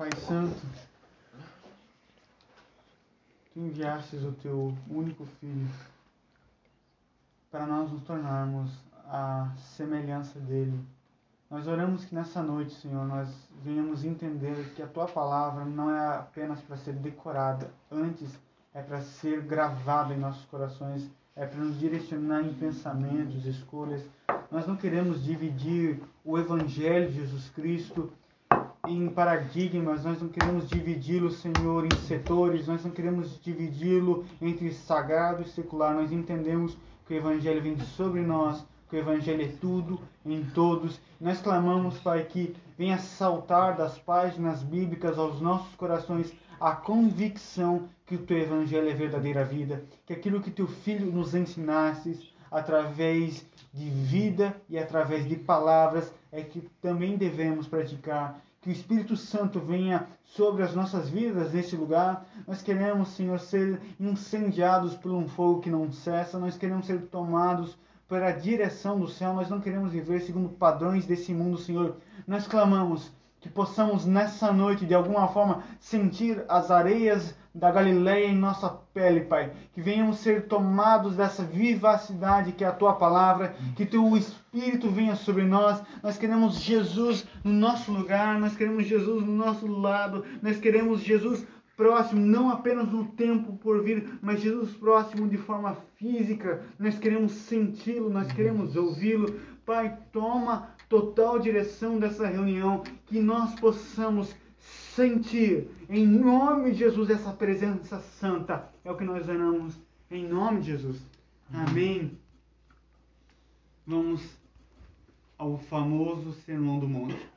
Pai Santo, Tu enviastes o Teu único Filho para nós nos tornarmos a semelhança dele. Nós oramos que nessa noite, Senhor, nós venhamos entender que a Tua palavra não é apenas para ser decorada, antes é para ser gravada em nossos corações, é para nos direcionar em pensamentos, escolhas. Nós não queremos dividir o Evangelho de Jesus Cristo em paradigmas, nós não queremos dividi-lo, Senhor, em setores, nós não queremos dividi-lo entre sagrado e secular. Nós entendemos que o Evangelho vem sobre nós, que o Evangelho é tudo, em todos. Nós clamamos, Pai, que venha saltar das páginas bíblicas aos nossos corações a convicção que o teu Evangelho é verdadeira vida, que aquilo que teu Filho nos ensinaste através de vida e através de palavras é que também devemos praticar. Que o Espírito Santo venha sobre as nossas vidas neste lugar. Nós queremos, Senhor, ser incendiados por um fogo que não cessa. Nós queremos ser tomados pela direção do céu. Nós não queremos viver segundo padrões desse mundo, Senhor. Nós clamamos que possamos nessa noite, de alguma forma, sentir as areias da Galileia em nossa pele, Pai. Que venhamos ser tomados dessa vivacidade que é a tua palavra, que teu Espírito venha sobre nós. Nós queremos Jesus no nosso lugar, nós queremos Jesus no nosso lado, nós queremos Jesus próximo, não apenas no tempo por vir, mas Jesus próximo de forma física. Nós queremos senti-lo, nós queremos ouvi-lo. Pai, toma total direção dessa reunião, que nós possamos sentir, em nome de Jesus, essa presença santa. É o que nós oramos, em nome de Jesus. Amém. Vamos ao famoso Sermão do Monte.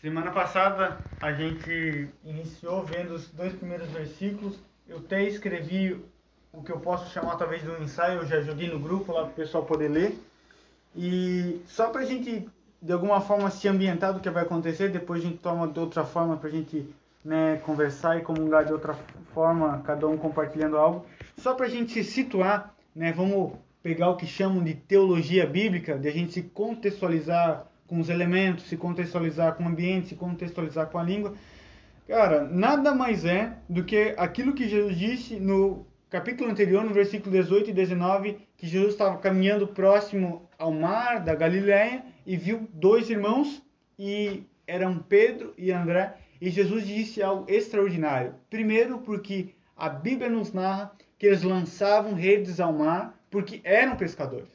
Semana passada a gente iniciou vendo os dois primeiros versículos. Eu até escrevi o que eu posso chamar talvez de um ensaio, eu já joguei no grupo lá para o pessoal poder ler. E só para a gente de alguma forma se ambientar do que vai acontecer, depois a gente toma de outra forma para a gente né, conversar e comungar de outra forma, cada um compartilhando algo. Só para a gente se situar, né, vamos pegar o que chamam de teologia bíblica, de a gente se contextualizar com os elementos, se contextualizar com o ambiente, se contextualizar com a língua. Cara, nada mais é do que aquilo que Jesus disse no capítulo anterior, no versículo 18 e 19, que Jesus estava caminhando próximo ao mar da Galileia e viu dois irmãos e eram Pedro e André, e Jesus disse algo extraordinário. Primeiro, porque a Bíblia nos narra que eles lançavam redes ao mar porque eram pescadores.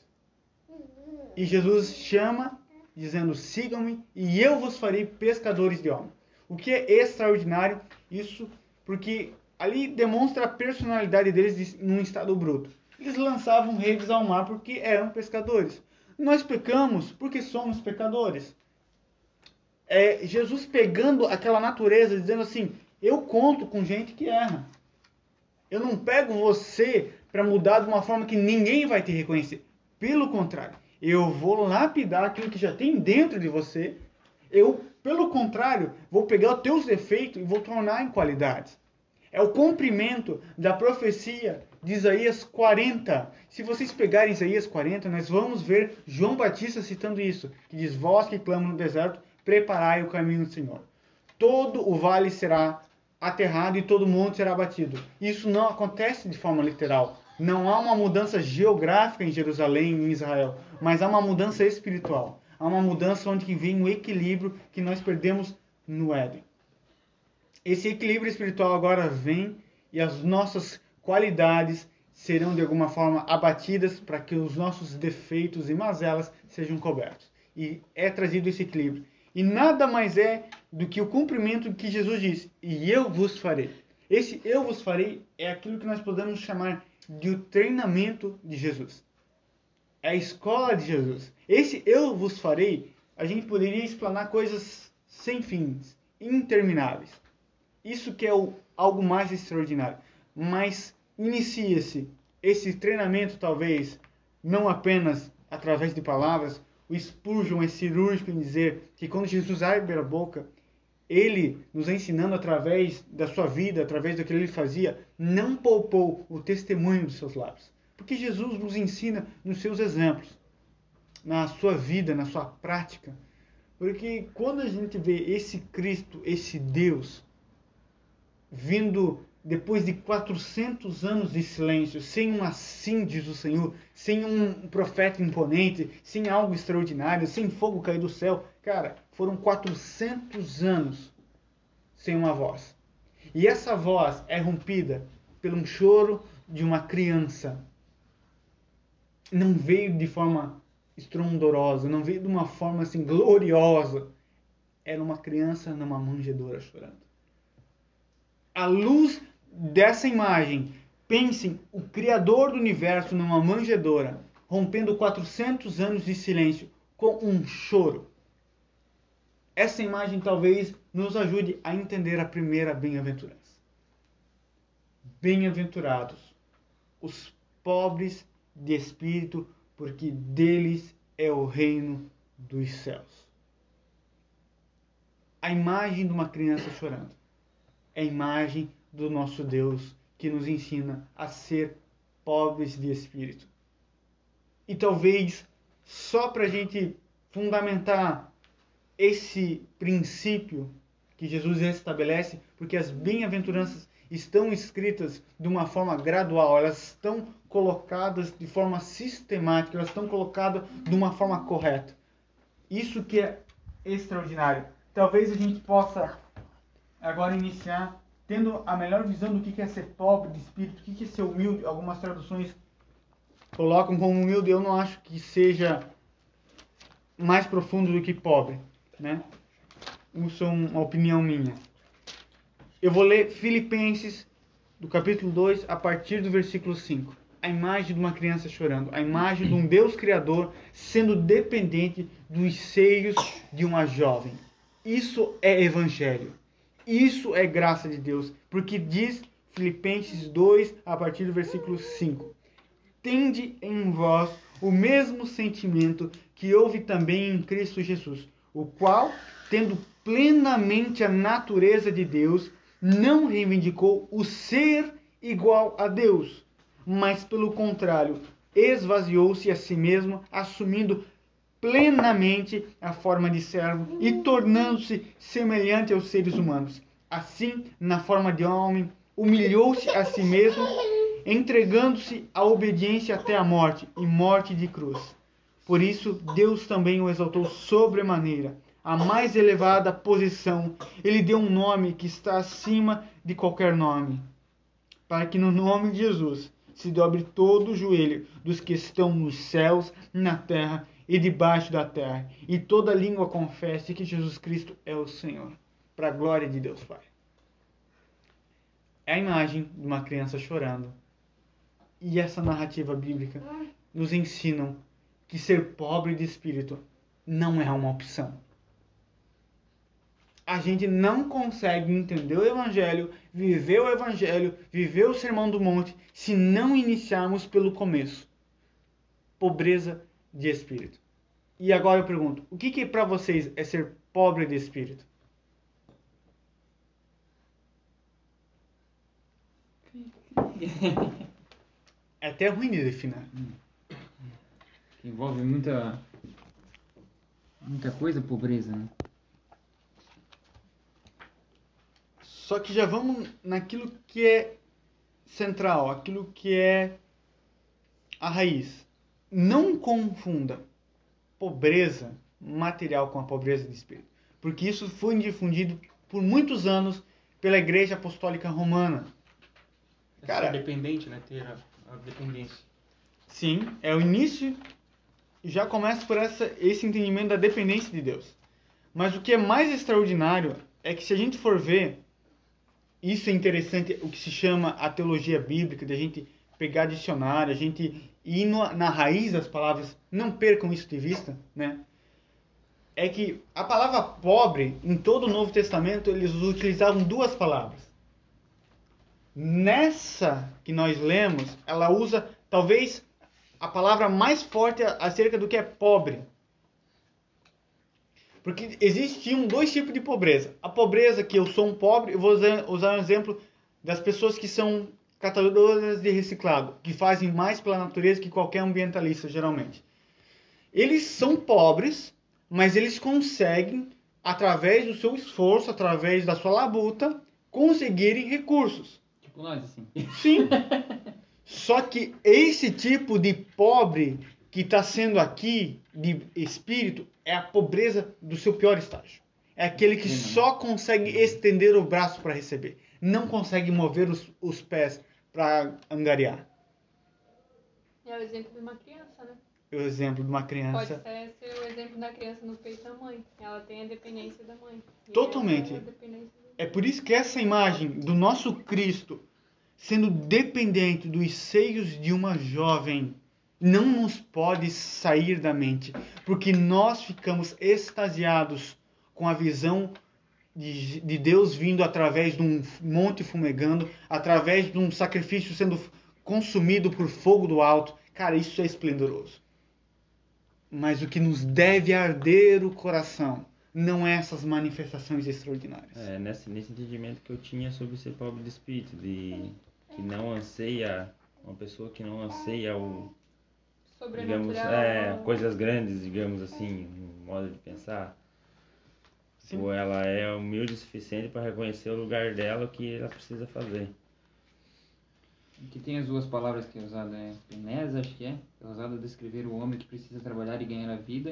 E Jesus chama, dizendo: sigam-me e eu vos farei pescadores de homens. O que é extraordinário, isso porque ali demonstra a personalidade deles num estado bruto. Eles lançavam redes ao mar porque eram pescadores. Nós pecamos porque somos pecadores. É Jesus pegando aquela natureza, dizendo assim: eu conto com gente que erra. Eu não pego você para mudar de uma forma que ninguém vai te reconhecer. Pelo contrário, eu vou lapidar aquilo que já tem dentro de você. Eu, pelo contrário, vou pegar os teus defeitos e vou tornar em qualidades. É o cumprimento da profecia de Isaías 40. Se vocês pegarem Isaías 40, nós vamos ver João Batista citando isso, que diz: Vós que clamam no deserto, preparai o caminho do Senhor. Todo o vale será aterrado e todo mundo será batido. Isso não acontece de forma literal. Não há uma mudança geográfica em Jerusalém, em Israel, mas há uma mudança espiritual. Há uma mudança onde vem o equilíbrio que nós perdemos no Éden. Esse equilíbrio espiritual agora vem e as nossas qualidades serão de alguma forma abatidas para que os nossos defeitos e mazelas sejam cobertos. E é trazido esse equilíbrio. E nada mais é do que o cumprimento que Jesus disse: E eu vos farei. Esse eu vos farei é aquilo que nós podemos chamar de o treinamento de Jesus. É a escola de Jesus. Esse eu vos farei, a gente poderia explanar coisas sem fins, intermináveis. Isso que é o, algo mais extraordinário. Mas inicia-se esse treinamento, talvez, não apenas através de palavras. O Spurgeon é cirúrgico em dizer que quando Jesus abre a boca, ele nos ensinando através da sua vida, através do que ele fazia, não poupou o testemunho dos seus lábios. Porque Jesus nos ensina nos seus exemplos, na sua vida, na sua prática. Porque quando a gente vê esse Cristo, esse Deus, vindo depois de 400 anos de silêncio, sem um assim, diz o Senhor, sem um profeta imponente, sem algo extraordinário, sem fogo cair do céu. Cara, foram 400 anos sem uma voz. E essa voz é rompida pelo um choro de uma criança. Não veio de forma estrondorosa, não veio de uma forma assim gloriosa. Era uma criança numa manjedoura chorando. A luz dessa imagem, pensem o Criador do universo numa manjedoura, rompendo 400 anos de silêncio com um choro. Essa imagem talvez nos ajude a entender a primeira bem-aventurança. Bem-aventurados os pobres de espírito, porque deles é o reino dos céus. A imagem de uma criança chorando é a imagem do nosso Deus que nos ensina a ser pobres de espírito. E talvez só para a gente fundamentar esse princípio que Jesus estabelece, porque as bem-aventuranças estão escritas de uma forma gradual, elas estão colocadas de forma sistemática, elas estão colocadas de uma forma correta. Isso que é extraordinário. Talvez a gente possa agora iniciar tendo a melhor visão do que é ser pobre de espírito, o que é ser humilde. Algumas traduções colocam como humilde, eu não acho que seja mais profundo do que pobre, né? Isso é uma opinião minha. Eu vou ler Filipenses, do capítulo 2, a partir do versículo 5. A imagem de uma criança chorando, a imagem de um Deus Criador sendo dependente dos seios de uma jovem. Isso é evangelho. Isso é graça de Deus, porque diz Filipenses 2, a partir do versículo 5: Tende em vós o mesmo sentimento que houve também em Cristo Jesus, o qual, tendo plenamente a natureza de Deus, não reivindicou o ser igual a Deus, mas pelo contrário, esvaziou-se a si mesmo, assumindo plenamente a forma de servo e tornando-se semelhante aos seres humanos. Assim, na forma de homem, humilhou-se a si mesmo, entregando-se à obediência até a morte e morte de cruz. Por isso, Deus também o exaltou sobremaneira, a mais elevada posição. Ele deu um nome que está acima de qualquer nome, para que no nome de Jesus se dobre todo o joelho dos que estão nos céus, na terra e debaixo da terra, e toda língua confesse que Jesus Cristo é o Senhor, para a glória de Deus Pai. É a imagem de uma criança chorando. E essa narrativa bíblica nos ensinam que ser pobre de espírito não é uma opção. A gente não consegue entender o Evangelho, viver o Evangelho, viver o Sermão do Monte, se não iniciarmos pelo começo. Pobreza de espírito. E agora eu pergunto: o que, que para vocês é ser pobre de espírito? É até ruim de definir. Envolve muita. muita coisa, pobreza, né? Só que já vamos naquilo que é central, aquilo que é a raiz. Não confunda pobreza material com a pobreza de espírito, porque isso foi difundido por muitos anos pela Igreja Apostólica Romana. Cara, é dependente, né? Ter a, a, dependência. Sim, é o início. Já começa por essa, esse entendimento da dependência de Deus. Mas o que é mais extraordinário é que se a gente for ver, isso é interessante, o que se chama a teologia bíblica, da gente pegar dicionário, a gente ir no, na raiz das palavras, não percam isso de vista, né? É que a palavra pobre, em todo o Novo Testamento, eles utilizavam duas palavras. Nessa que nós lemos, ela usa talvez a palavra mais forte acerca do que é pobre. Porque existiam dois tipos de pobreza. A pobreza que eu sou um pobre, eu vou usar um exemplo das pessoas que são catadoras de reciclado, que fazem mais pela natureza que qualquer ambientalista, geralmente. Eles são pobres, mas eles conseguem, através do seu esforço, através da sua labuta, conseguirem recursos. Tipo nós, assim. Sim. Só que esse tipo de pobre que está sendo aqui, de espírito, é a pobreza do seu pior estágio. É aquele que só consegue estender o braço para receber. Não consegue mover os, os pés para angariar. É o exemplo de uma criança, né? É o exemplo de uma Pode criança. ser, ser o exemplo da criança no peito da mãe. Ela tem a dependência da mãe. Totalmente. é dependência É por isso que essa imagem do nosso Cristo sendo dependente dos seios de uma jovem não nos pode sair da mente, porque nós ficamos extasiados com a visão de, de Deus vindo através de um monte fumegando, através de um sacrifício sendo consumido por fogo do alto. Cara, isso é esplendoroso. Mas o que nos deve arder o coração não é essas manifestações extraordinárias. É, nesse, nesse entendimento que eu tinha sobre ser pobre de espírito, de que não anseia, uma pessoa que não anseia o, digamos, é, coisas grandes, digamos assim, no modo de pensar. Sim. Ou ela é humilde o suficiente para reconhecer o lugar dela, o que ela precisa fazer. Aqui tem as duas palavras que é usada, é penés, acho que é, é usada a descrever o homem que precisa trabalhar e ganhar a vida.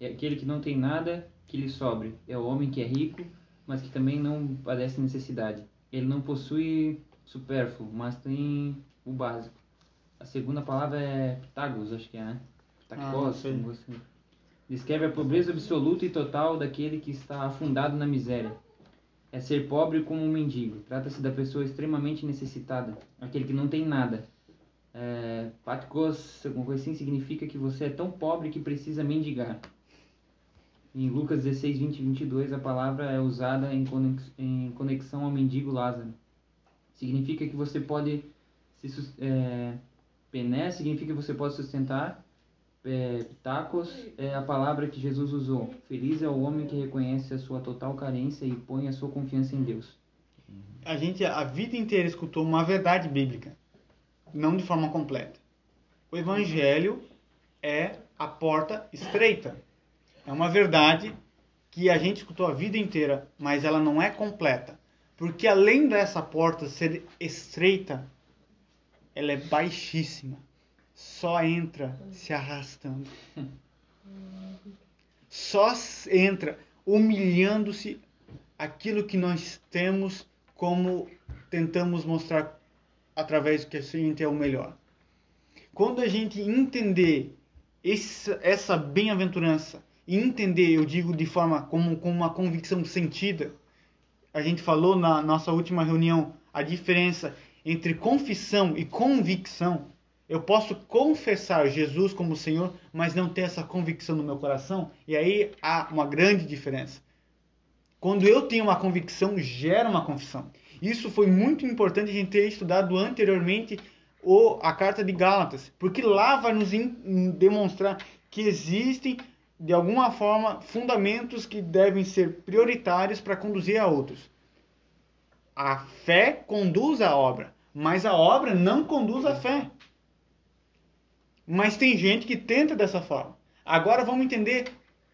É aquele que não tem nada que lhe sobre. É o homem que é rico, mas que também não padece necessidade. Ele não possui supérfluo, mas tem o básico. A segunda palavra é pitagos, acho que é, né? Ah, Tacos, sei. como você... Descreve a pobreza absoluta e total daquele que está afundado na miséria. É ser pobre como um mendigo. Trata-se da pessoa extremamente necessitada, aquele que não tem nada. É, patkos, alguma coisa assim, significa que você é tão pobre que precisa mendigar. Em Lucas 16, 20 e 22, a palavra é usada em conex- em conexão ao mendigo Lázaro. Significa que você pode se é, pené significa que você pode sustentar. É, pitacos é a palavra que Jesus usou. Feliz é o homem que reconhece a sua total carência e põe a sua confiança em Deus. A gente a vida inteira escutou uma verdade bíblica, não de forma completa. O evangelho é a porta estreita. É uma verdade que a gente escutou a vida inteira, mas ela não é completa. Porque além dessa porta ser estreita, ela é baixíssima. Só entra se arrastando. Só entra humilhando-se aquilo que nós temos como tentamos mostrar através do que a gente é o melhor. Quando a gente entender essa, bem-aventurança e entender, eu digo de forma como com uma convicção sentida, a gente falou na nossa última reunião a diferença entre confissão e convicção. Eu posso confessar Jesus como Senhor, mas não ter essa convicção no meu coração, e aí há uma grande diferença. Quando eu tenho uma convicção, gera uma confissão. Isso foi muito importante a gente ter estudado anteriormente o, a carta de Gálatas, porque lá vai nos in- demonstrar que existem, de alguma forma, fundamentos que devem ser prioritários para conduzir a outros. A fé conduz a obra, mas a obra não conduz à fé. Mas tem gente que tenta dessa forma. Agora vamos entender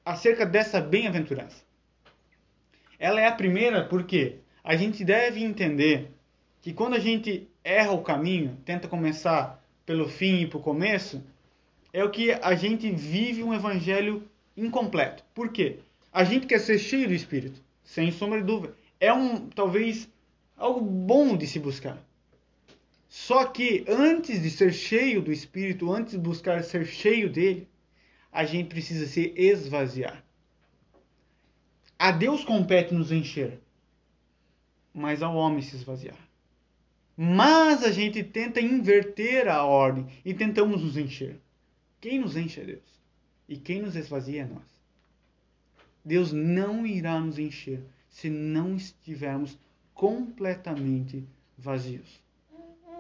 acerca dessa bem-aventurança. Ela é a primeira porque a gente deve entender que quando a gente erra o caminho, tenta começar pelo fim e para o começo, é o que a gente vive um evangelho incompleto. Por quê? A gente quer ser cheio do Espírito, sem sombra de dúvida. É um, talvez, algo bom de se buscar. Só que antes de ser cheio do Espírito, antes de buscar ser cheio dele, a gente precisa se esvaziar. A Deus compete nos encher, mas ao homem se esvaziar. Mas a gente tenta inverter a ordem e tentamos nos encher. Quem nos enche é Deus. E quem nos esvazia é nós. Deus não irá nos encher se não estivermos completamente vazios.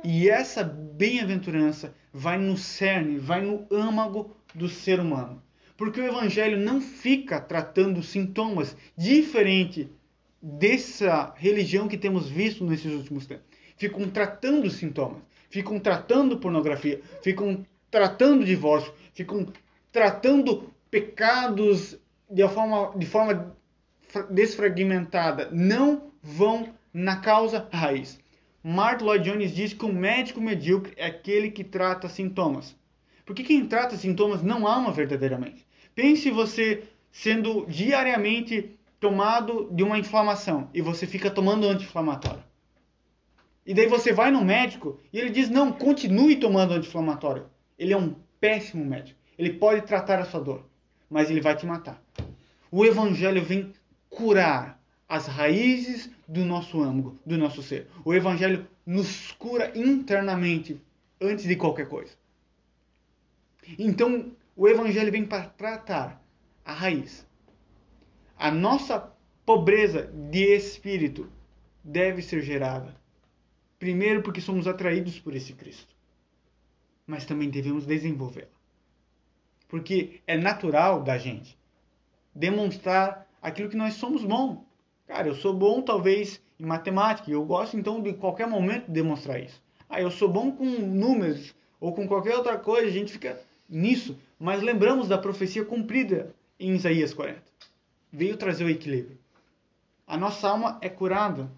E essa bem-aventurança vai no cerne, vai no âmago do ser humano. Porque o evangelho não fica tratando sintomas diferente dessa religião que temos visto nesses últimos tempos. Ficam tratando sintomas, ficam tratando pornografia, ficam tratando divórcio, ficam tratando pecados de forma, de forma fra- desfragmentada. Não vão na causa raiz. Martin Lloyd Jones diz que o médico medíocre é aquele que trata sintomas. Porque quem trata sintomas não ama verdadeiramente. Pense você sendo diariamente tomado de uma inflamação e você fica tomando anti-inflamatório. E daí você vai no médico e ele diz: não, continue tomando anti-inflamatório. Ele é um péssimo médico. Ele pode tratar a sua dor, mas ele vai te matar. O evangelho vem curar as raízes do nosso âmago, do nosso ser. O evangelho nos cura internamente antes de qualquer coisa. Então, o evangelho vem para tratar a raiz. A nossa pobreza de espírito deve ser gerada. Primeiro, porque somos atraídos por esse Cristo. Mas também devemos desenvolvê-la. Porque é natural da gente demonstrar aquilo que nós somos bom. Cara, eu sou bom talvez em matemática, e eu gosto então de qualquer momento demonstrar isso. Ah, eu sou bom com números ou com qualquer outra coisa, a gente fica nisso, mas lembramos da profecia cumprida em Isaías 40. Veio trazer o equilíbrio. A nossa alma é curada.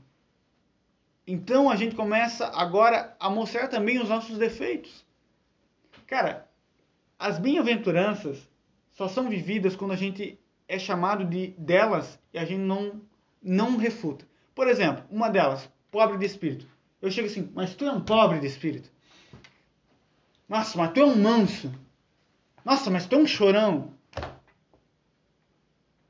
Então a gente começa agora a mostrar também os nossos defeitos. Cara, as bem-aventuranças só são vividas quando a gente é chamado de delas e a gente não não refuta. Por exemplo, uma delas, pobre de espírito. Eu chego assim, mas tu é um pobre de espírito. Nossa, mas tu é um manso. Nossa, mas tu é um chorão.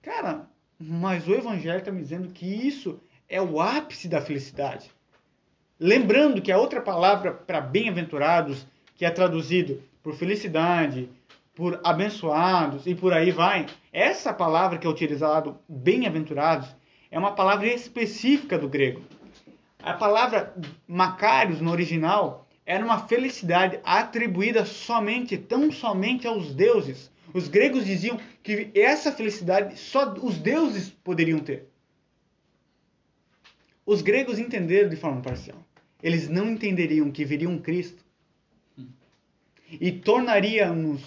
Cara, mas o Evangelho está me dizendo que isso é o ápice da felicidade. Lembrando que a outra palavra para bem-aventurados, que é traduzido por felicidade, por abençoados e por aí vai, essa palavra que é utilizada, bem-aventurados, é uma palavra específica do grego. A palavra Macarios no original era uma felicidade atribuída somente, tão somente aos deuses. Os gregos diziam que essa felicidade só os deuses poderiam ter. Os gregos entenderam de forma parcial. Eles não entenderiam que viria um Cristo e tornaria-nos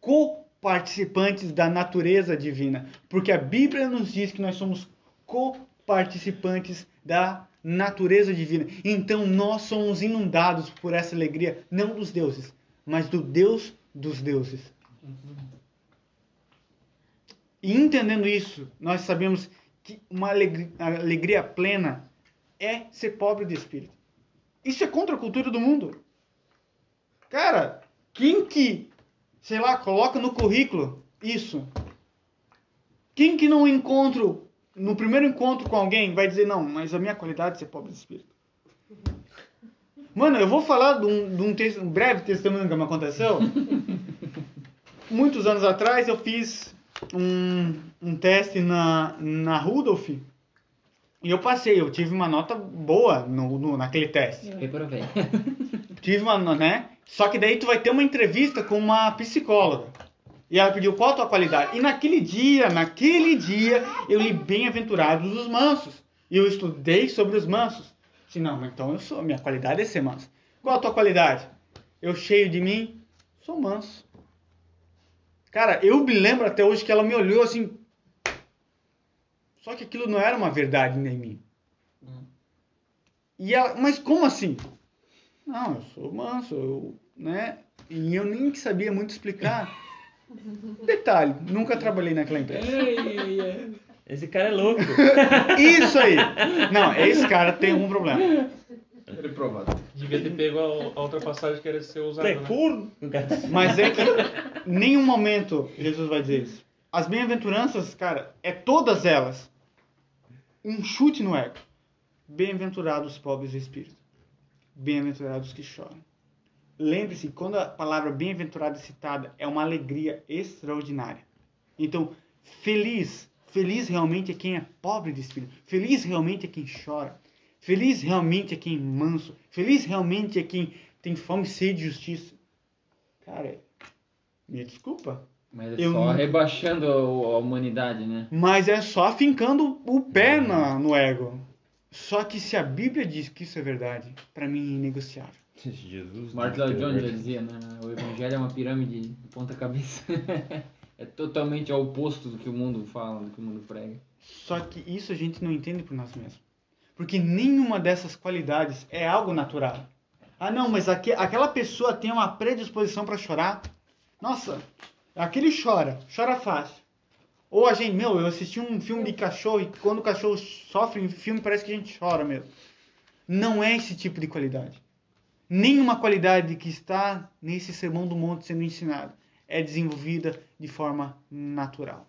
co-participantes da natureza divina, porque a Bíblia nos diz que nós somos co-participantes da natureza divina. Então nós somos inundados por essa alegria, não dos deuses, mas do Deus dos deuses. E entendendo isso, nós sabemos que uma alegria, alegria plena é ser pobre de espírito. Isso é contra a cultura do mundo. Cara, quem que, sei lá, coloca no currículo isso? Quem que não encontra no primeiro encontro com alguém, vai dizer, não, mas a minha qualidade é ser pobre de espírito. Mano, eu vou falar de um, de um, te um breve testemunho que me aconteceu. Muitos anos atrás eu fiz um, um teste na, na Rudolph e eu passei, eu tive uma nota boa no, no naquele teste. Reprovei. tive uma, né? Só que daí tu vai ter uma entrevista com uma psicóloga. E ela pediu qual a tua qualidade? E naquele dia, naquele dia, eu li bem-aventurados os mansos. E eu estudei sobre os mansos. Disse, não, então eu sou, minha qualidade é ser manso. Qual a tua qualidade? Eu cheio de mim, sou manso. Cara, eu me lembro até hoje que ela me olhou assim. Só que aquilo não era uma verdade em mim. E ela, mas como assim? Não, eu sou manso, eu, né? E eu nem sabia muito explicar. Detalhe, nunca trabalhei naquela empresa. Esse cara é louco. Isso aí. Não, esse cara tem um problema. Reprovado. Devia ter pego a, a outra passagem que era ser usada. É Né? Mas é que nenhum momento Jesus vai dizer isso. As bem-aventuranças, cara, é todas elas um chute no ego. Bem-aventurados os pobres de espírito. Bem-aventurados que choram. Lembre-se, quando a palavra bem-aventurado é citada, é uma alegria extraordinária. Então, feliz, feliz realmente é quem é pobre de espírito. Feliz realmente é quem chora. Feliz realmente é quem é manso. Feliz realmente é quem tem fome e sede de justiça. Cara, me desculpa. Mas é Eu só não- rebaixando a, a humanidade, né? Mas é só fincando o pé na- no ego. Só que se a Bíblia diz que isso é verdade, para mim é inegociável. Jesus. Martin não Lloyd Jones já dizia, né? O evangelho é uma pirâmide de ponta cabeça. é totalmente ao oposto do que o mundo fala, do que o mundo prega. Só que isso a gente não entende por nós mesmos. Porque nenhuma dessas qualidades é algo natural. Ah, não, mas aque, aquela pessoa tem uma predisposição para chorar. Nossa, aquele chora, chora fácil. Ou a gente, meu, eu assisti um filme de cachorro e quando o cachorro sofre em filme parece que a gente chora mesmo. Não é esse tipo de qualidade. Nenhuma qualidade que está nesse sermão do monte sendo ensinado é desenvolvida de forma natural.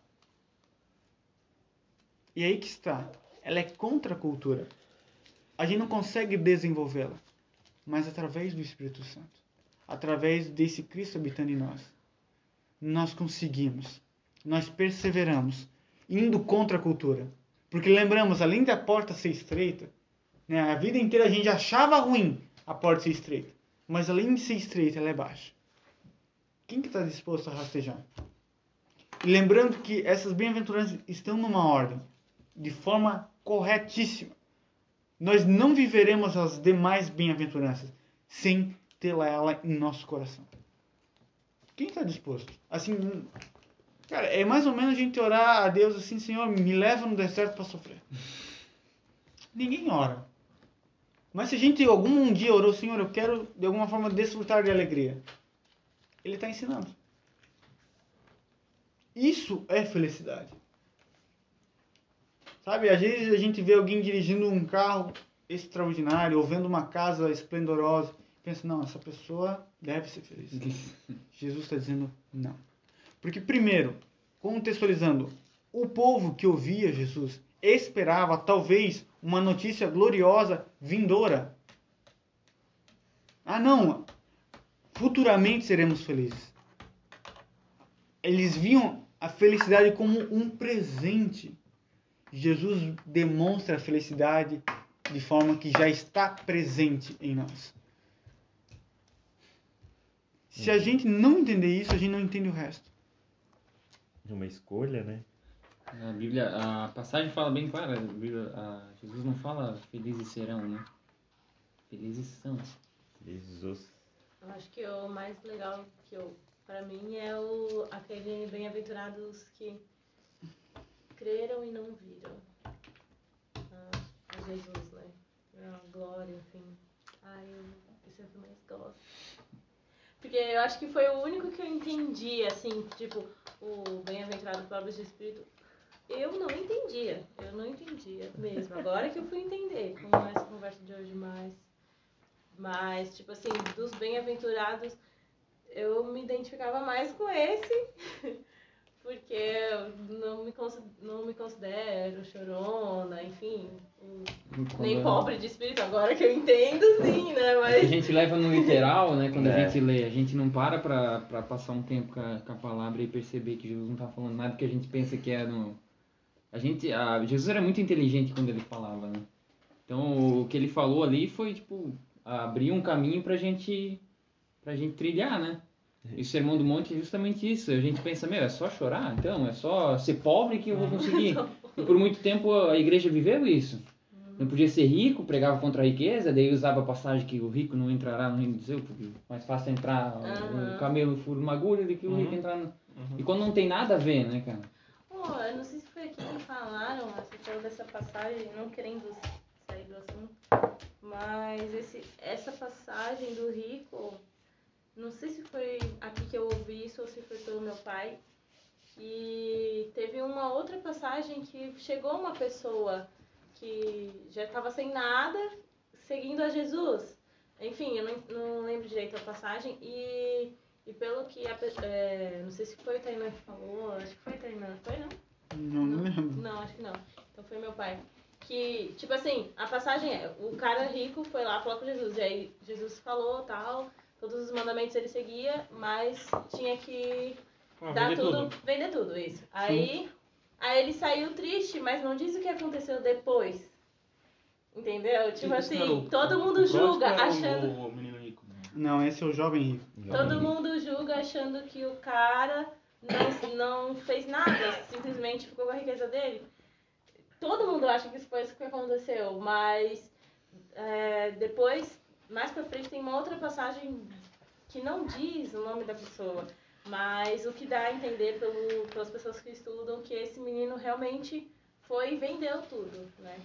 E aí que está. Ela é contra a cultura. A gente não consegue desenvolvê-la, mas através do Espírito Santo, através desse Cristo habitando em nós, nós conseguimos, nós perseveramos, indo contra a cultura. Porque lembramos, além da porta ser estreita, né, a vida inteira a gente achava ruim a porta ser estreita, mas além de ser estreita, ela é baixa. Quem que está disposto a rastejar? E lembrando que essas bem-aventuranças estão numa ordem, de forma corretíssima. Nós não viveremos as demais bem-aventuranças sem tê-la ela em nosso coração. Quem está disposto? Assim, cara, é mais ou menos a gente orar a Deus assim, Senhor, me leva no deserto para sofrer. Ninguém ora. Mas se a gente algum dia orou, Senhor, eu quero de alguma forma desfrutar de alegria. Ele está ensinando. Isso é felicidade. Sabe, às vezes a gente vê alguém dirigindo um carro extraordinário ou vendo uma casa esplendorosa. Pensa, não, essa pessoa deve ser feliz. Jesus está dizendo não. Porque, primeiro, contextualizando, o povo que ouvia Jesus esperava talvez uma notícia gloriosa vindoura. Ah, não, futuramente seremos felizes. Eles viam a felicidade como um presente. Jesus demonstra a felicidade de forma que já está presente em nós. Se a gente não entender isso, a gente não entende o resto. Uma escolha, né? A Bíblia, a passagem fala bem clara, a Bíblia, a Jesus não fala felizes serão, né? Felizes são. Jesus. Eu acho que o mais legal que eu, para mim é o aquele bem-aventurados que creram e não viram ah, a Jesus, né? A glória, enfim. Ai, eu, esse é o que eu mais gosto. Porque eu acho que foi o único que eu entendi, assim, tipo, o bem-aventurado pobres de espírito. Eu não entendia, eu não entendia mesmo. Agora que eu fui entender com essa conversa de hoje mais. Mas, tipo assim, dos bem-aventurados, eu me identificava mais com esse, porque eu não me, não me considero chorona, enfim, nem pobre de espírito, agora que eu entendo, sim, né? Mas... É a gente leva no literal, né? Quando é. a gente lê, a gente não para pra, pra passar um tempo com a, com a palavra e perceber que Jesus não tá falando nada que a gente pensa que é no... A gente, a, Jesus era muito inteligente quando ele falava, né? Então, o que ele falou ali foi, tipo, abrir um caminho pra gente, pra gente trilhar, né? E o Sermão do Monte é justamente isso. A gente pensa, meu, é só chorar? Então, é só ser pobre que eu vou conseguir. E por muito tempo a igreja viveu isso. Não podia ser rico, pregava contra a riqueza, daí usava a passagem que o rico não entrará no reino de Deus, porque é mais fácil entrar uhum. um camelo furo uma agulha do que o rico uhum. entrar no... Uhum. E quando não tem nada a ver, né, cara? Oh, eu não sei se foi aqui que falaram, você falou dessa passagem, não querendo sair do assunto, mas esse, essa passagem do rico, não sei se foi aqui que eu ouvi isso ou se foi pelo meu pai. E teve uma outra passagem que chegou uma pessoa que já estava sem nada, seguindo a Jesus. Enfim, eu não, não lembro direito a passagem. E, e pelo que a é, não sei se foi o Tainan que falou, acho que foi o Tainan, foi não? Não, não lembro. Não, acho que não. Então foi meu pai que, tipo assim, a passagem é, o cara rico foi lá falar com Jesus, e aí Jesus falou tal, todos os mandamentos ele seguia, mas tinha que ah, dar tudo, tudo, vender tudo, isso. Aí, aí ele saiu triste, mas não diz o que aconteceu depois. Entendeu? Tipo assim, todo mundo julga achando. Rico. Não, esse é o jovem rico. Todo mundo julga achando que o cara não, não fez nada, simplesmente ficou com a riqueza dele todo mundo acha que isso foi isso que aconteceu, mas é, depois, mais pra frente, tem uma outra passagem que não diz o nome da pessoa, mas o que dá a entender pelo, pelas pessoas que estudam que esse menino realmente foi e vendeu tudo, né?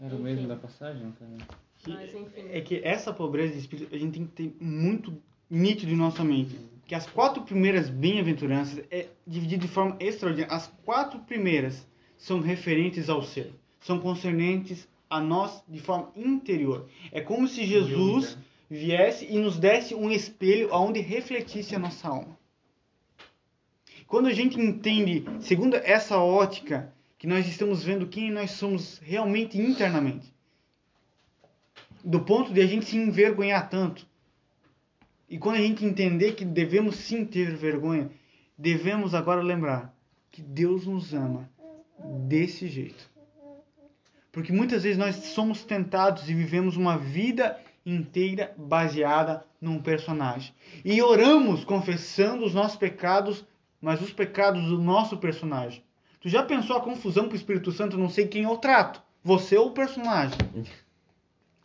Era o mesmo da passagem, cara? Mas enfim. É que essa pobreza de espírito a gente tem que ter muito nítido em nossa mente. Que as quatro primeiras bem-aventuranças é dividido de forma extraordinária. As quatro primeiras são referentes ao ser, são concernentes a nós de forma interior. É como se Jesus viesse e nos desse um espelho aonde refletisse a nossa alma. Quando a gente entende, segundo essa ótica, que nós estamos vendo quem nós somos realmente internamente, do ponto de a gente se envergonhar tanto. E quando a gente entender que devemos sim ter vergonha, devemos agora lembrar que Deus nos ama desse jeito. Porque muitas vezes nós somos tentados e vivemos uma vida inteira baseada num personagem. E oramos confessando os nossos pecados, mas os pecados do nosso personagem. Tu já pensou a confusão que o Espírito Santo não sei quem eu trato? Você ou o personagem?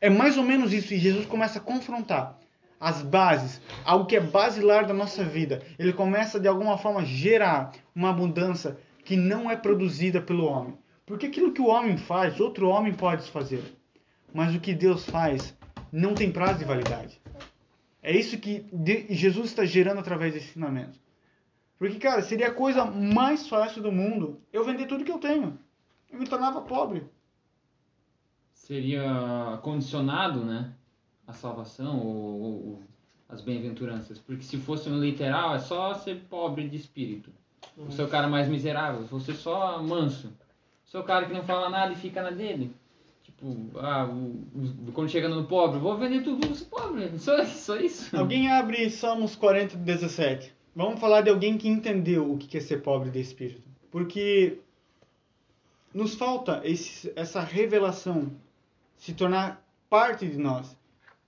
É mais ou menos isso. E Jesus começa a confrontar as bases, algo que é basilar da nossa vida. Ele começa de alguma forma a gerar uma mudança que não é produzida pelo homem. Porque aquilo que o homem faz, outro homem pode fazer. Mas o que Deus faz não tem prazo de validade. É isso que Jesus está gerando através desse ensinamento. Porque, cara, seria a coisa mais fácil do mundo eu vender tudo que eu tenho. Eu me tornava pobre seria condicionado, né? A salvação ou, ou as bem-aventuranças. Porque se fosse no literal, é só ser pobre de espírito. O seu cara mais miserável, você só manso. O seu cara que não fala nada e fica na dele. Tipo, ah, o, o, quando chega no pobre, vou vender tudo os pobre. Só, só isso. Alguém abre Salmos 40, 17. Vamos falar de alguém que entendeu o que é ser pobre de espírito. Porque nos falta esse, essa revelação se tornar parte de nós.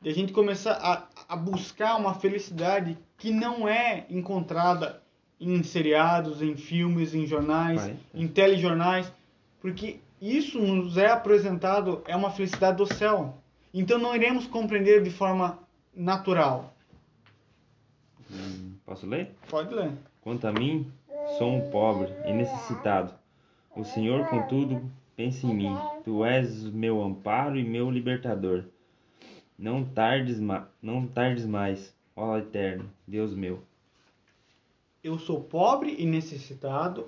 E a gente começar a, a buscar uma felicidade que não é encontrada em seriados, em filmes, em jornais, Vai. em telejornais, porque isso nos é apresentado, é uma felicidade do céu. Então não iremos compreender de forma natural. Hum, posso ler? Pode ler. Quanto a mim, sou um pobre e necessitado. O Senhor, contudo, Pense em mim, tu és meu amparo e meu libertador. Não tardes, ma não tardes mais, ó Eterno, Deus meu. Eu sou pobre e necessitado,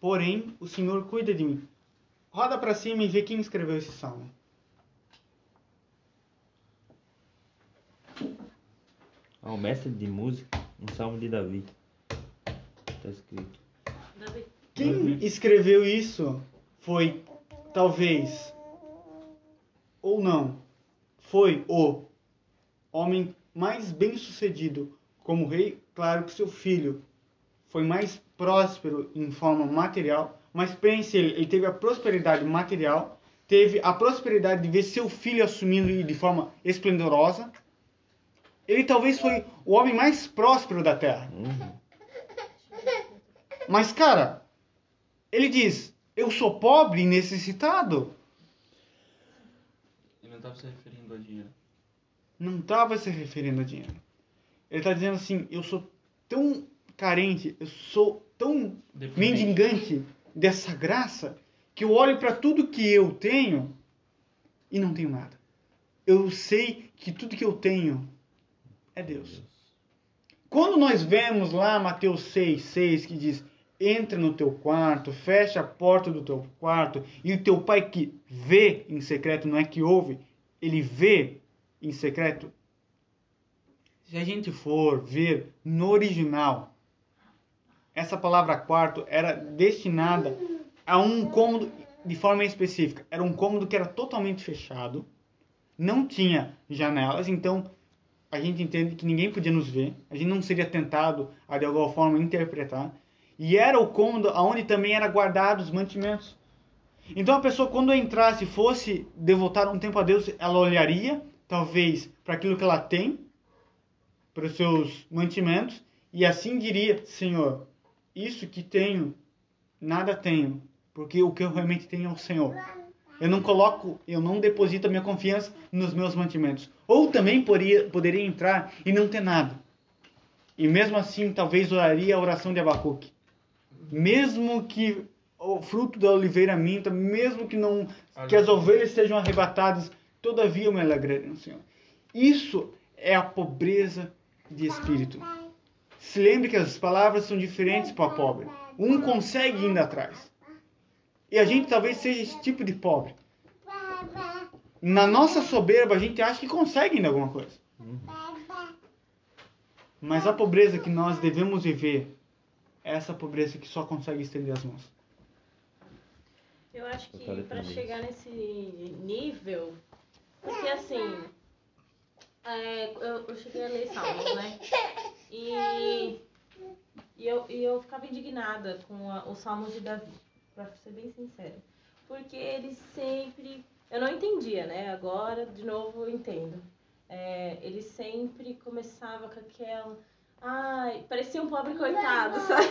porém o Senhor cuida de mim. Roda para cima e vê quem escreveu esse salmo. Ao mestre de música, um salmo de Davi. Está escrito. Davi. Quem escreveu isso foi talvez ou não foi o homem mais bem-sucedido como rei, claro que seu filho foi mais próspero em forma material, mas pense ele, ele teve a prosperidade material, teve a prosperidade de ver seu filho assumindo de forma esplendorosa. Ele talvez foi o homem mais próspero da terra. Uhum. Mas cara, ele diz: eu sou pobre e necessitado. Ele não estava se referindo a dinheiro. Não estava se referindo a dinheiro. Ele está dizendo assim: eu sou tão carente, eu sou tão mendigante dessa graça que eu olho para tudo que eu tenho e não tenho nada. Eu sei que tudo que eu tenho é Deus. Quando nós vemos lá Mateus 6, 6, que diz: entra no teu quarto, fecha a porta do teu quarto, e o teu pai que vê em secreto, não é que ouve, ele vê em secreto. Se a gente for ver no original, essa palavra quarto era destinada a um cômodo de forma específica. Era um cômodo que era totalmente fechado, não tinha janelas, então a gente entende que ninguém podia nos ver, a gente não seria tentado a de alguma forma interpretar. E era o cômodo onde também era guardado os mantimentos. Então a pessoa quando entrasse fosse devotar um tempo a Deus, ela olharia talvez para aquilo que ela tem, para os seus mantimentos, e assim diria: Senhor, isso que tenho, nada tenho, porque o que eu realmente tenho é o Senhor. Eu não coloco, eu não deposito a minha confiança nos meus mantimentos. Ou também poderia, poderia entrar e não ter nada. E mesmo assim, talvez oraria a oração de Abacuque mesmo que o fruto da oliveira minta, mesmo que não que as ovelhas sejam arrebatadas, todavia eu me alegrarei no Senhor. Isso é a pobreza de espírito. Se lembre que as palavras são diferentes para o pobre. Um consegue ir atrás. E a gente talvez seja esse tipo de pobre. Na nossa soberba, a gente acha que consegue ainda alguma coisa. Mas a pobreza que nós devemos viver essa pobreza que só consegue estender as mãos. Eu acho que para chegar nesse nível, porque assim, é, eu, eu, cheguei a ler Salmos, né? E, e, eu, e eu ficava indignada com a, os Salmos de Davi, pra ser bem sincero. Porque ele sempre. Eu não entendia, né? Agora, de novo, eu entendo. É, ele sempre começava com aquela. Ai, parecia um pobre coitado, sabe?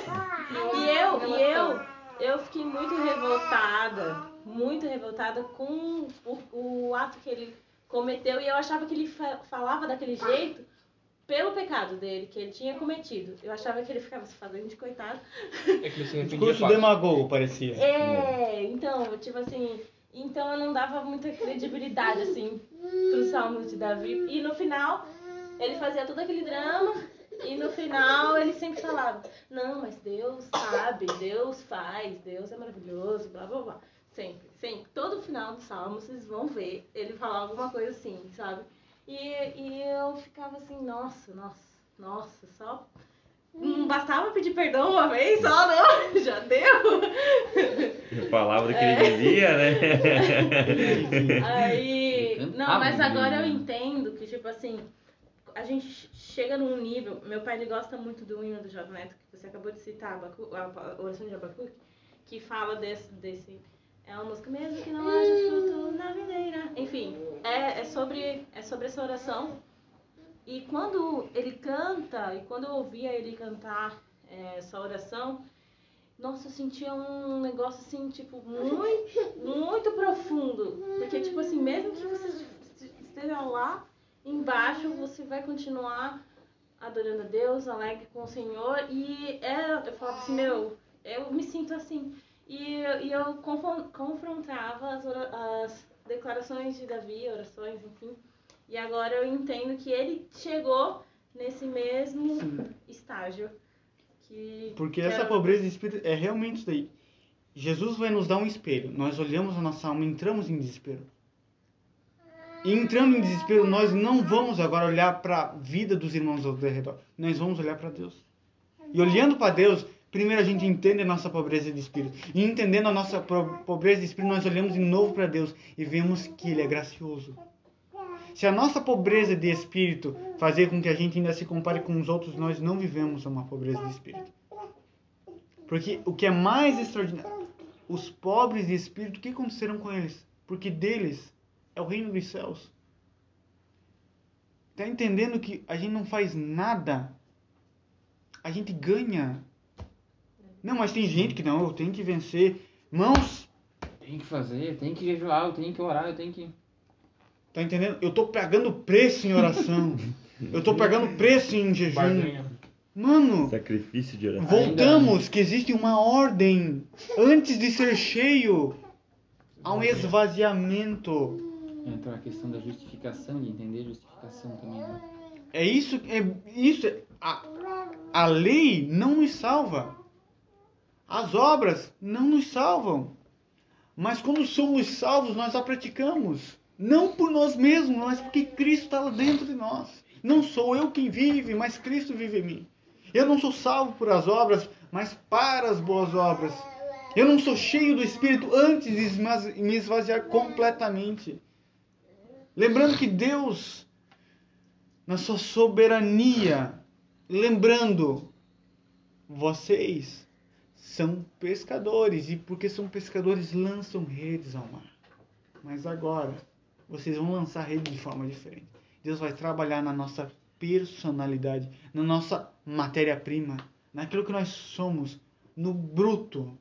E eu, e eu, eu fiquei muito revoltada, muito revoltada com o, o ato que ele cometeu e eu achava que ele fa falava daquele jeito pelo pecado dele que ele tinha cometido. Eu achava que ele ficava se fazendo de coitado. É que ele Discurso demagogo, parecia. É, então, tipo assim, então eu não dava muita credibilidade, assim, pro Salmo de Davi. E no final, ele fazia todo aquele drama, e no final ele sempre falava, não, mas Deus sabe, Deus faz, Deus é maravilhoso, blá blá blá. Sempre, sempre. Todo final do salmo vocês vão ver ele falar alguma coisa assim, sabe? E, e eu ficava assim, nossa, nossa, nossa, só. Não bastava pedir perdão uma vez só, não? Já deu? A palavra que ele dizia, né? Aí. Não, mas agora eu entendo que, tipo assim, a gente chega num nível. Meu pai ele gosta muito do hino do Jovem Neto, que você acabou de citar, a oração de Abacuque, que fala desse, desse é uma música mesmo que não haja fruto na videira. Enfim, é, é, sobre, é sobre essa oração. E quando ele canta, e quando eu ouvia ele cantar é, essa oração, nossa, eu sentia um negócio assim, tipo, muito, muito profundo. Porque, tipo assim, mesmo que você esteja lá embaixo, você vai continuar adorando a Deus, alegre com o Senhor. E é, eu falava assim, meu, eu me sinto assim. E, e eu confrontava as, as declarações de Davi, orações, enfim. E agora eu entendo que ele chegou nesse mesmo Sim. estágio. Que, Porque que essa pobreza de espírito é realmente isso daí. Jesus vai nos dar um espelho. Nós olhamos a nossa alma entramos em desespero. E entrando em desespero, nós não vamos agora olhar para a vida dos irmãos ao redor. Nós vamos olhar para Deus. E olhando para Deus, Primeiro a gente entende a nossa pobreza de espírito. E entendendo a nossa pobreza de espírito, nós olhamos de novo para Deus e vemos que Ele é gracioso. Se a nossa pobreza de espírito fazer com que a gente ainda se compare com os outros, nós não vivemos uma pobreza de espírito. Porque o que é mais extraordinário, os pobres de espírito, o que aconteceram com eles? Porque deles é o reino dos céus. Está entendendo que a gente não faz nada, a gente ganha não, mas tem gente que não, eu tenho que vencer. Mãos. Tem que fazer, tem que jejuar, eu tenho que orar, eu tenho que. Tá entendendo? Eu tô pagando preço em oração. eu tô pagando preço em jejum. Barganha. Mano, sacrifício de oração. Voltamos que existe uma ordem antes de ser cheio há um esvaziamento. Entra a questão da justificação, de entender justificação também. Né? É isso, é isso. A, a lei não nos salva. As obras não nos salvam. Mas quando somos salvos, nós a praticamos. Não por nós mesmos, mas porque Cristo está lá dentro de nós. Não sou eu quem vive, mas Cristo vive em mim. Eu não sou salvo por as obras, mas para as boas obras. Eu não sou cheio do Espírito antes de me esvaziar completamente. Lembrando que Deus, na sua soberania, lembrando, vocês são pescadores e porque são pescadores lançam redes ao mar. Mas agora vocês vão lançar redes de forma diferente. Deus vai trabalhar na nossa personalidade, na nossa matéria-prima, naquilo que nós somos, no bruto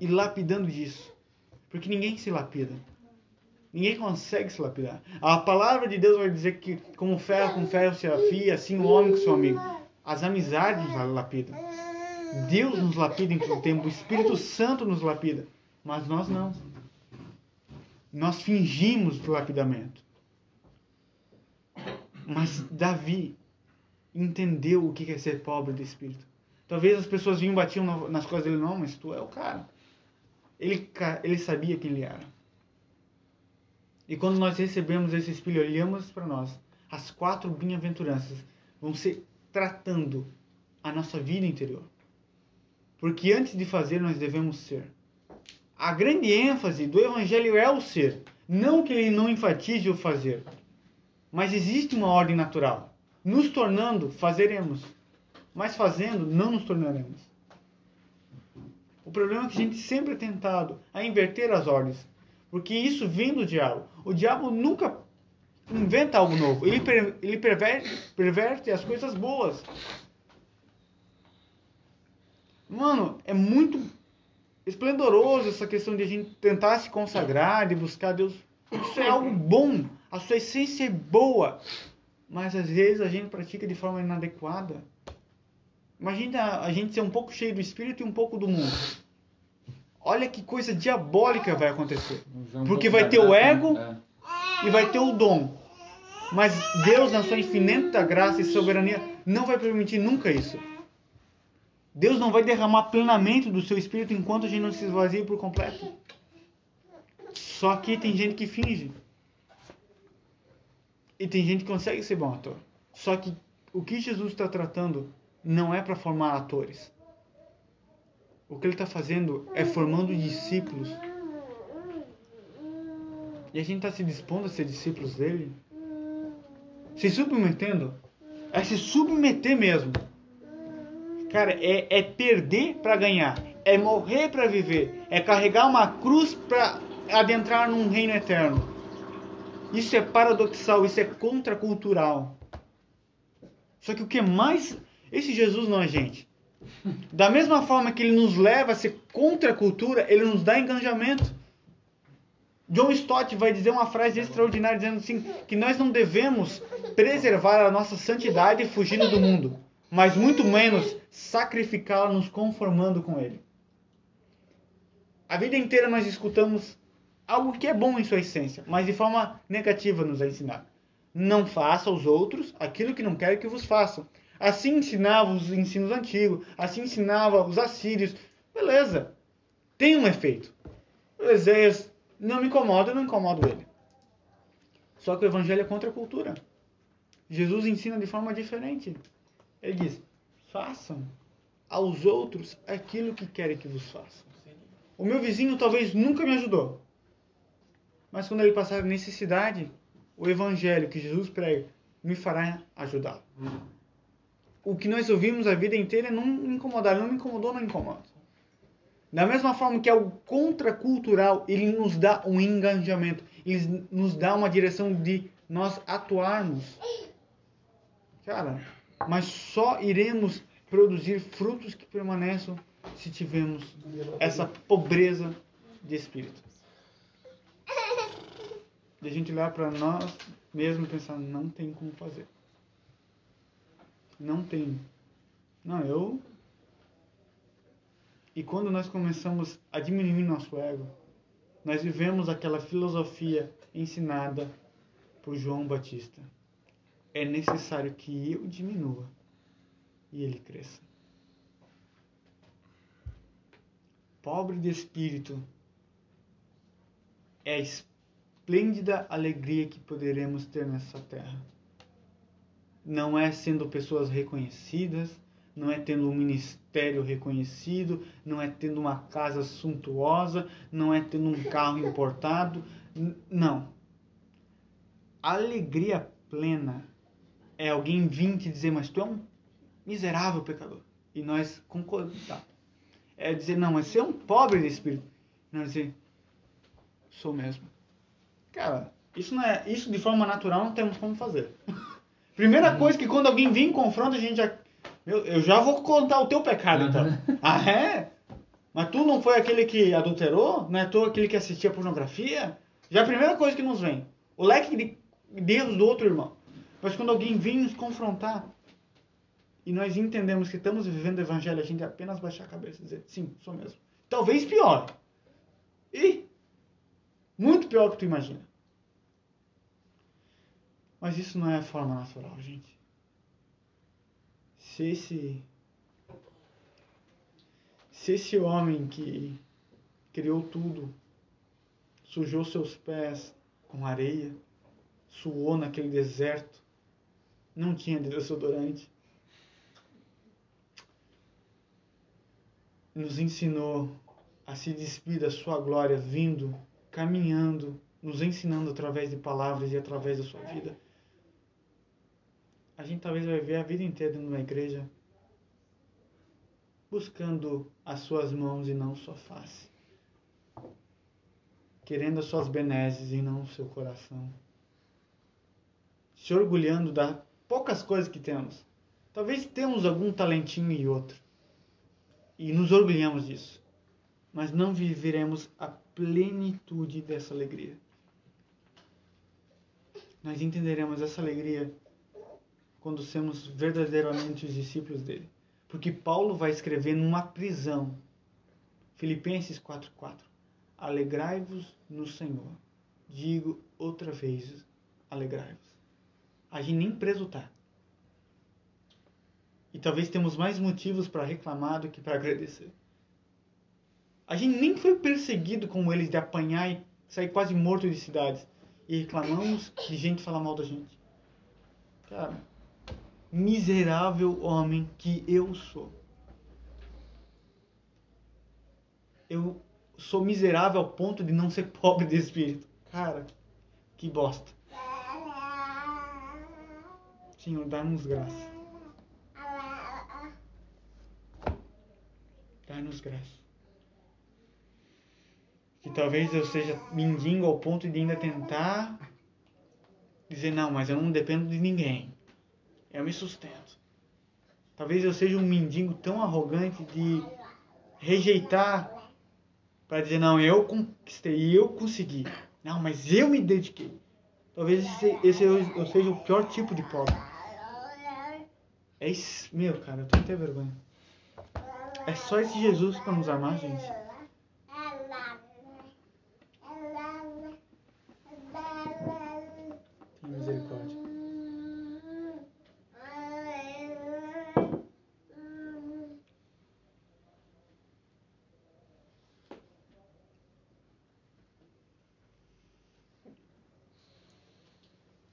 e lapidando disso. Porque ninguém se lapida. Ninguém consegue se lapidar. A palavra de Deus vai dizer que como ferro com ferro se afia, assim o homem com seu amigo. As amizades lapidam. Deus nos lapida em todo tempo, o Espírito Santo nos lapida, mas nós não. Nós fingimos o lapidamento. Mas Davi entendeu o que é ser pobre de espírito. Talvez as pessoas vinham batiam nas coisas dele, não, mas tu é o cara. Ele, ele sabia quem ele era. E quando nós recebemos esse espelho, olhamos para nós, as quatro bem-aventuranças vão ser tratando a nossa vida interior. Porque antes de fazer, nós devemos ser. A grande ênfase do Evangelho é o ser. Não que ele não enfatize o fazer. Mas existe uma ordem natural. Nos tornando, fazeremos. Mas fazendo, não nos tornaremos. O problema é que a gente sempre é tentado a inverter as ordens. Porque isso vem do diabo. O diabo nunca inventa algo novo. Ele, per, ele perverte, perverte as coisas boas. Mano, é muito esplendoroso essa questão de a gente tentar se consagrar, de buscar Deus. Isso é algo bom. A sua essência é boa. Mas às vezes a gente pratica de forma inadequada. Imagina a gente ser um pouco cheio do espírito e um pouco do mundo. Olha que coisa diabólica vai acontecer. Porque vai ter o ego é. e vai ter o dom. Mas Deus, na sua infinita graça e soberania, não vai permitir nunca isso. Deus não vai derramar plenamente do seu espírito enquanto a gente não se esvazia por completo. Só que tem gente que finge. E tem gente que consegue ser bom ator. Só que o que Jesus está tratando não é para formar atores. O que ele está fazendo é formando discípulos. E a gente está se dispondo a ser discípulos dele. Se submetendo. É se submeter mesmo. Cara, é, é perder para ganhar. É morrer para viver. É carregar uma cruz para adentrar num reino eterno. Isso é paradoxal, isso é contracultural. Só que o que mais. Esse Jesus não é gente. Da mesma forma que ele nos leva a ser contra a cultura, ele nos dá engajamento. John Stott vai dizer uma frase extraordinária dizendo assim que nós não devemos preservar a nossa santidade fugindo do mundo, mas muito menos sacrificá-la nos conformando com ele. A vida inteira nós escutamos algo que é bom em sua essência, mas de forma negativa nos é ensinado. Não faça aos outros aquilo que não quer que vos façam. Assim ensinava os ensinos antigos, assim ensinava os assírios. Beleza, tem um efeito. Ezequias não me incomoda, eu não incomodo ele. Só que o evangelho é contra a cultura. Jesus ensina de forma diferente. Ele diz: façam aos outros aquilo que querem que vos façam. O meu vizinho talvez nunca me ajudou, mas quando ele passar necessidade, o evangelho que Jesus prega me fará ajudar. O que nós ouvimos a vida inteira não me incomodar, não me incomodou, não incomoda. Da mesma forma que é o contracultural, ele nos dá um engajamento, ele nos dá uma direção de nós atuarmos. Cara, mas só iremos produzir frutos que permaneçam se tivermos essa pobreza de espírito de a gente olhar para nós mesmo e pensar, não tem como fazer. Não tem. Não, eu. E quando nós começamos a diminuir nosso ego, nós vivemos aquela filosofia ensinada por João Batista. É necessário que eu diminua e ele cresça. Pobre de espírito é espírito esplêndida alegria que poderemos ter nessa terra. Não é sendo pessoas reconhecidas, não é tendo um ministério reconhecido, não é tendo uma casa suntuosa, não é tendo um carro importado. Não. Alegria plena é alguém vir te dizer, mas tu é um miserável pecador. E nós concordamos. Tá. É dizer, não, mas você é um pobre de espírito. Não é dizer, sou mesmo. Cara, isso, não é, isso de forma natural não temos como fazer. Primeira uhum. coisa que quando alguém vem em confronto, a gente já. Eu, eu já vou contar o teu pecado então. Uhum. Ah, é? Mas tu não foi aquele que adulterou? Não é tu aquele que assistia pornografia? Já é a primeira coisa que nos vem. O leque de Deus do outro irmão. Mas quando alguém vem nos confrontar, e nós entendemos que estamos vivendo o evangelho, a gente apenas baixar a cabeça e dizer, sim, sou mesmo. Talvez pior. E muito pior do que tu imagina. Mas isso não é a forma natural, gente. Se esse se esse homem que criou tudo sujou seus pés com areia, suou naquele deserto, não tinha desodorante, nos ensinou a se despir da sua glória, vindo, caminhando, nos ensinando através de palavras e através da sua vida. A gente talvez vai ver a vida inteira dentro de uma igreja buscando as suas mãos e não sua face, querendo as suas benesses e não o seu coração, se orgulhando das poucas coisas que temos. Talvez temos algum talentinho e outro, e nos orgulhamos disso, mas não viveremos a plenitude dessa alegria. Nós entenderemos essa alegria quando somos verdadeiramente os discípulos dele. Porque Paulo vai escrever numa prisão. Filipenses 4:4. Alegrai-vos no Senhor. Digo outra vez, alegrai-vos. A gente nem preso tá. E talvez temos mais motivos para reclamar do que para agradecer. A gente nem foi perseguido como eles de apanhar e sair quase morto de cidades. E reclamamos de gente falar mal da gente. Cara, miserável homem que eu sou. Eu sou miserável ao ponto de não ser pobre de espírito. Cara, que bosta. Senhor, dá-nos graça. Dá-nos graça. Que talvez eu seja mendigo ao ponto de ainda tentar dizer, não, mas eu não dependo de ninguém. Eu me sustento. Talvez eu seja um mendigo tão arrogante de rejeitar para dizer, não, eu conquistei, eu consegui. Não, mas eu me dediquei. Talvez esse, esse eu, eu seja o pior tipo de pobre. É isso, meu, cara, eu tô até vergonha. É só esse Jesus para nos amar, gente. Tem misericórdia.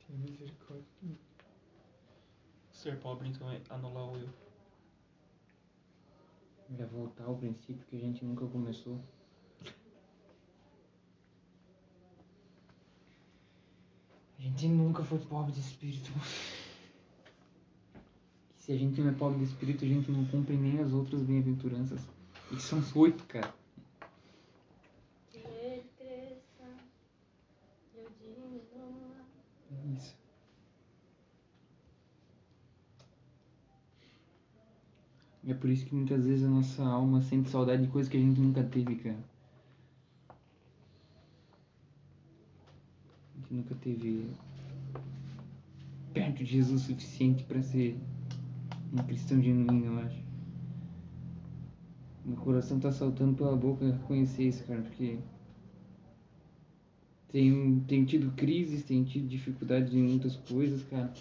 Tem misericórdia. Ser pobre então é anular o eu. É voltar ao princípio que a gente nunca começou. A gente nunca foi pobre de espírito. Se a gente não é pobre de espírito, a gente não cumpre nem as outras bem-aventuranças. E são oito, cara. Que ele cresça, eu diminua. Isso. E é por isso que muitas vezes a nossa alma sente saudade de coisas que a gente nunca teve, cara. A gente nunca teve perto de Jesus o suficiente pra ser um cristão genuíno, eu acho. Meu coração tá saltando pela boca reconhecer isso, cara, porque tenho, tenho tido crises, tenho tido dificuldades em muitas coisas, cara.